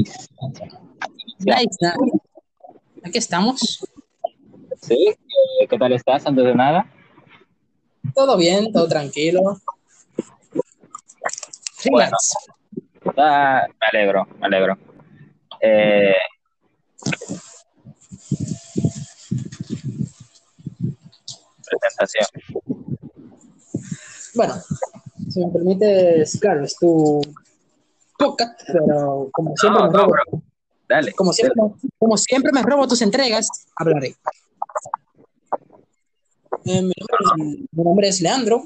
Nice. Aquí estamos. Sí, eh, ¿qué tal estás antes de nada? Todo bien, todo tranquilo. Bueno, ah, me alegro, me alegro. Eh, presentación. Bueno, si me permites, claro, es tu podcast, pero como siempre, No, me no, robo, bro. Dale. como siempre, como siempre me robo tus entregas, hablaré. Eh, mi, nombre es, mi nombre es Leandro.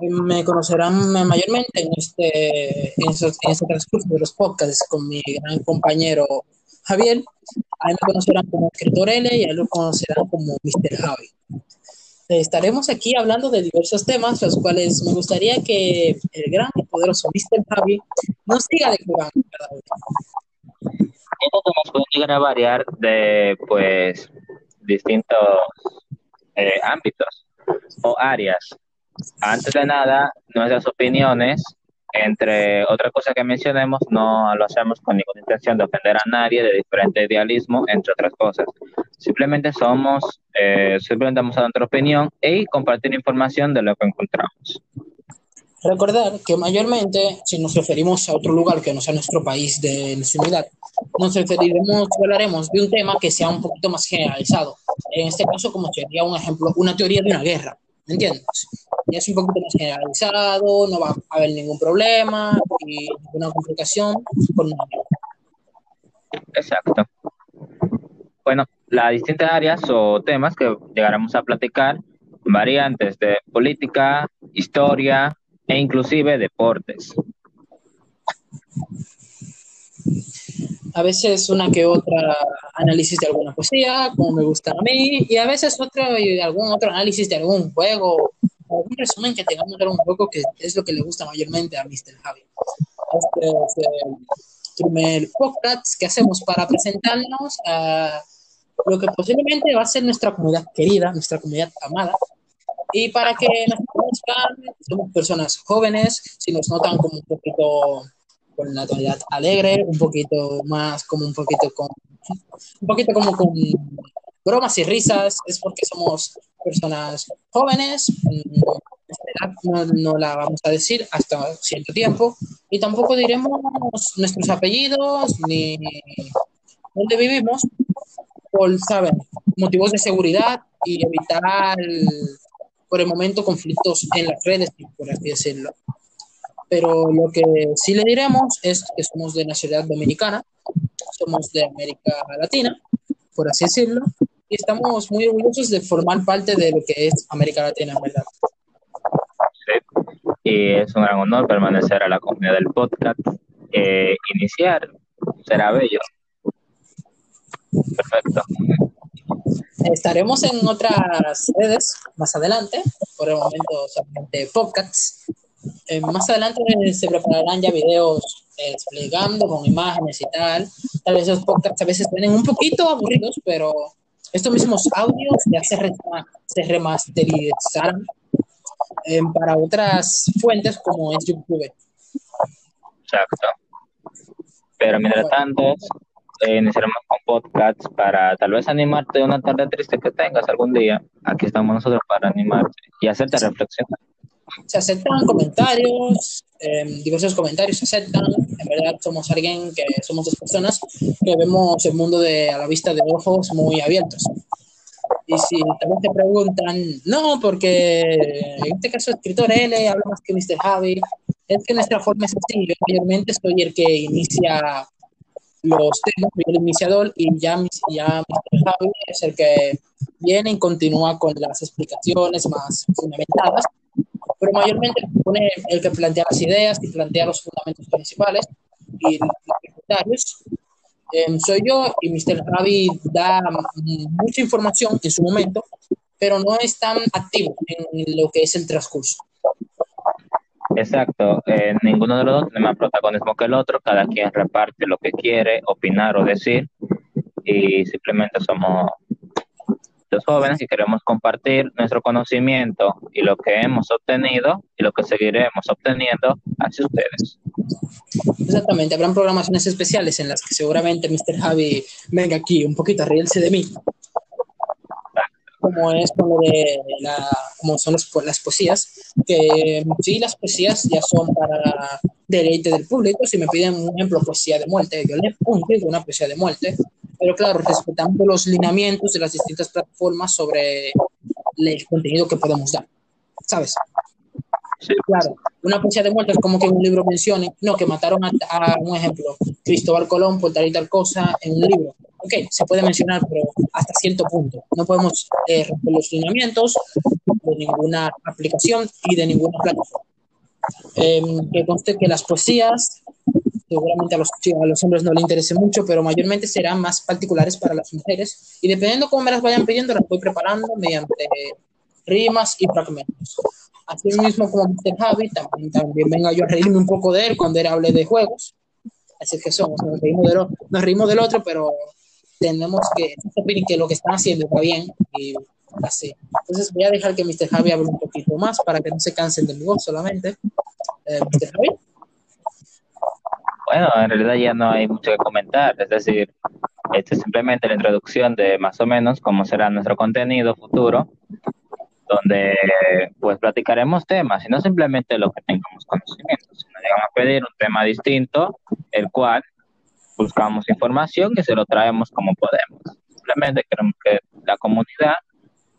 Eh, Me conocerán mayormente en este, en, esos- en este transcurso de los podcasts con mi gran compañero Javier. A él me conocerán como escritor L y a él lo conocerán como Mr. Javi. Estaremos aquí hablando de diversos temas, los cuales me gustaría que el gran y poderoso Mr. Javi nos siga uno. Estos temas pueden llegar a variar de, pues, distintos eh, ámbitos o áreas. Antes de nada, nuestras opiniones, entre otra cosa que mencionemos, no lo hacemos con ninguna intención de ofender a nadie, de diferente idealismo, entre otras cosas. Simplemente somos, eh, simplemente damos nuestra opinión y compartir información de lo que encontramos. Recordar que mayormente, si nos referimos a otro lugar que no sea nuestro país de nacionalidad, nos referiremos, hablaremos de un tema que sea un poquito más generalizado. En este caso, como sería un ejemplo, una teoría de una guerra, ¿me entiendes? Ya es un poquito más generalizado, no va a haber ningún problema y ninguna complicación con nadie. Exacto. Bueno, las distintas áreas o temas que llegaremos a platicar, variantes de política, historia e inclusive deportes. A veces una que otra análisis de alguna poesía, como me gusta a mí, y a veces otro y algún otro análisis de algún juego, algún resumen que de algún juego que es lo que le gusta mayormente a Mr. Javi. Este es el primer podcast que hacemos para presentarnos a lo que posiblemente va a ser nuestra comunidad querida, nuestra comunidad amada, y para que nos conozcan, somos personas jóvenes, si nos notan como un poquito con la tonalidad alegre, un poquito más como un poquito con un poquito como con bromas y risas, es porque somos personas jóvenes, mm, no, no la vamos a decir hasta cierto tiempo, y tampoco diremos nuestros apellidos ni dónde vivimos, por, ¿saben? motivos de seguridad y evitar por el momento conflictos en las redes, por así decirlo pero lo que sí le diremos es que somos de nacionalidad dominicana, somos de América Latina, por así decirlo, y estamos muy orgullosos de formar parte de lo que es América Latina, en verdad. Sí. Y es un gran honor permanecer a la comunidad del podcast. Eh, iniciar será bello. Perfecto. Estaremos en otras redes más adelante, por el momento solamente podcasts. Eh, más adelante se prepararán ya videos eh, explicando con imágenes y tal. Tal vez esos podcasts a veces vienen un poquito aburridos, pero estos mismos audios ya se, re se remasterizarán eh, para otras fuentes como es YouTube. Exacto. Pero mientras tanto, eh, iniciaremos con podcasts para tal vez animarte de una tarde triste que tengas algún día. Aquí estamos nosotros para animarte y hacerte reflexionar. Se aceptan comentarios, eh, diversos comentarios se aceptan. En verdad, somos alguien que somos dos personas que vemos el mundo de, a la vista de ojos muy abiertos. Y si también te preguntan, no, porque en este caso, escritor L habla más que Mr. Javi, es que nuestra forma es así. Yo mayormente soy el que inicia los temas, el iniciador, y ya, ya Mr. Javi es el que viene y continúa con las explicaciones más fundamentadas pero mayormente pone el que plantea las ideas y plantea los fundamentos principales y los secundarios. Eh, soy yo y Mr. Javi da mucha información en su momento, pero no es tan activo en lo que es el transcurso. Exacto, eh, ninguno de los dos tiene más protagonismo que el otro, cada quien reparte lo que quiere opinar o decir y simplemente somos los jóvenes que queremos compartir nuestro conocimiento y lo que hemos obtenido y lo que seguiremos obteniendo hacia ustedes. Exactamente, habrán programaciones especiales en las que seguramente Mr. Javi venga aquí un poquito a reírse de mí. Como es como, de la, como son las poesías, que sí, las poesías ya son para deleite del público. Si me piden un ejemplo, poesía de muerte, yo le pongo una poesía de muerte, pero claro, respetando los lineamientos de las distintas plataformas sobre el contenido que podemos dar, ¿sabes? Sí. Claro, una poesía de muerte es como que un libro mencione, no, que mataron a, un ejemplo, Cristóbal Colón por tal y tal cosa en un libro. Ok, se puede mencionar, pero hasta cierto punto. No podemos eh, romper los lineamientos de ninguna aplicación y de ninguna plataforma. Em, que conste que las poesías seguramente a los, a los hombres no les interese mucho, pero mayormente serán más particulares para las mujeres. Y dependiendo cómo me las vayan pidiendo, las voy preparando mediante rimas y fragmentos. Así mismo como Mr. Javi, también, también venga yo a reírme un poco de él cuando él hable de juegos. Así que somos, nos reímos del, nos reímos del otro, pero tenemos que que lo que están haciendo está bien y así. Entonces voy a dejar que Mr. Javi hable un poquito más para que no se cansen de mi voz solamente. Eh, Mr. Javi. Bueno, en realidad ya no hay mucho que comentar, es decir, esta es simplemente la introducción de más o menos cómo será nuestro contenido futuro, donde pues platicaremos temas y no simplemente lo que tengamos conocimiento, sino llegamos a pedir un tema distinto, el cual buscamos información y se lo traemos como podemos. Simplemente queremos que la comunidad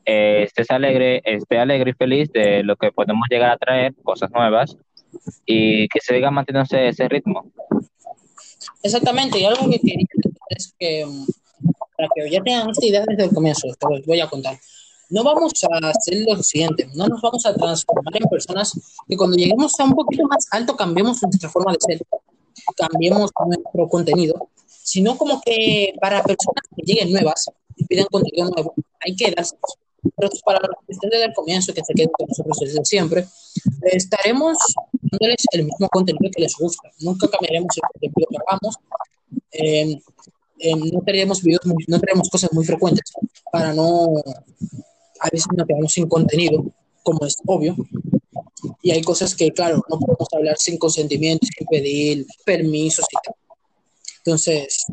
eh, esté alegre, esté alegre y feliz de lo que podemos llegar a traer, cosas nuevas, y que se siga manteniendo ese ritmo. Exactamente, y algo que quería es que, mm, para que ya tengan esta idea desde el comienzo, te voy a contar. No vamos a hacer lo siguiente, no nos vamos a transformar en personas que cuando lleguemos a un poquito más alto cambiemos nuestra forma de ser, cambiemos nuestro contenido, sino como que para personas que lleguen nuevas y pidan contenido nuevo, hay que darse pero para los que estén desde el comienzo, que se queden con nosotros desde siempre, estaremos dándoles el mismo contenido que les gusta. Nunca cambiaremos el contenido que hagamos. Eh, eh, no tenemos videos, no tenemos cosas muy frecuentes para no, a veces nos quedamos sin contenido, como es obvio. Y hay cosas que, claro, no podemos hablar sin consentimiento, sin pedir permisos y tal. Entonces,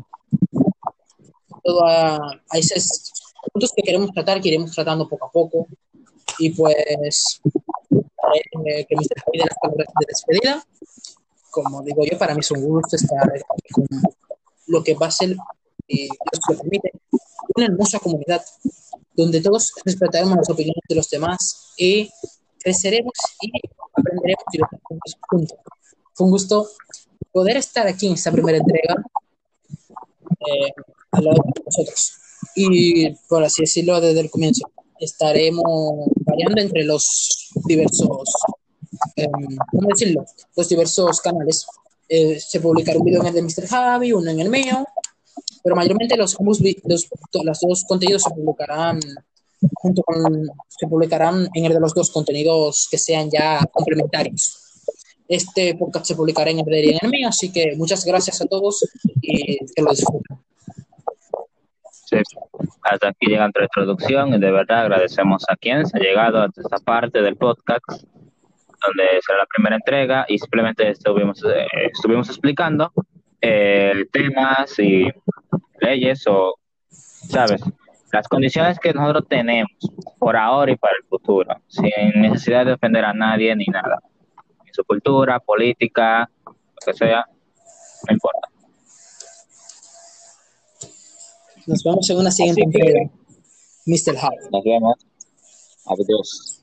todo a, a esas puntos que queremos tratar, que iremos tratando poco a poco. Y pues, eh, que Mr. Javi de las palabras de despedida. Como digo yo, para mí es un gusto estar con lo que va a ser, y Dios lo permite, una hermosa comunidad donde todos respetaremos las opiniones de los demás y creceremos y aprenderemos juntos. Fue un gusto poder estar aquí en esta primera entrega eh, a lo de nosotros y por así decirlo desde el comienzo. Estaremos variando entre los diversos, em, ¿cómo decirlo? Los diversos canales. Eh, se publicará un video en el de Mr. Javi, uno en el mío, pero mayormente los, los, los dos contenidos se publicarán junto con, se publicarán en el de los dos contenidos que sean ya complementarios. Este podcast se publicará en el de en el mío, así que muchas gracias a todos y que lo disfruten hasta aquí llega nuestra introducción y de verdad agradecemos a quien se ha llegado a esta parte del podcast donde será la primera entrega y simplemente estuvimos, eh, explicando eh, temas y leyes o, ¿sabes? Las condiciones que nosotros tenemos por ahora y para el futuro, sin necesidad de ofender a nadie ni nada. Ni su cultura, política, lo que sea, no importa. Nos vemos en una siguiente entrega. Mr. Hart. Nos vemos. Adiós.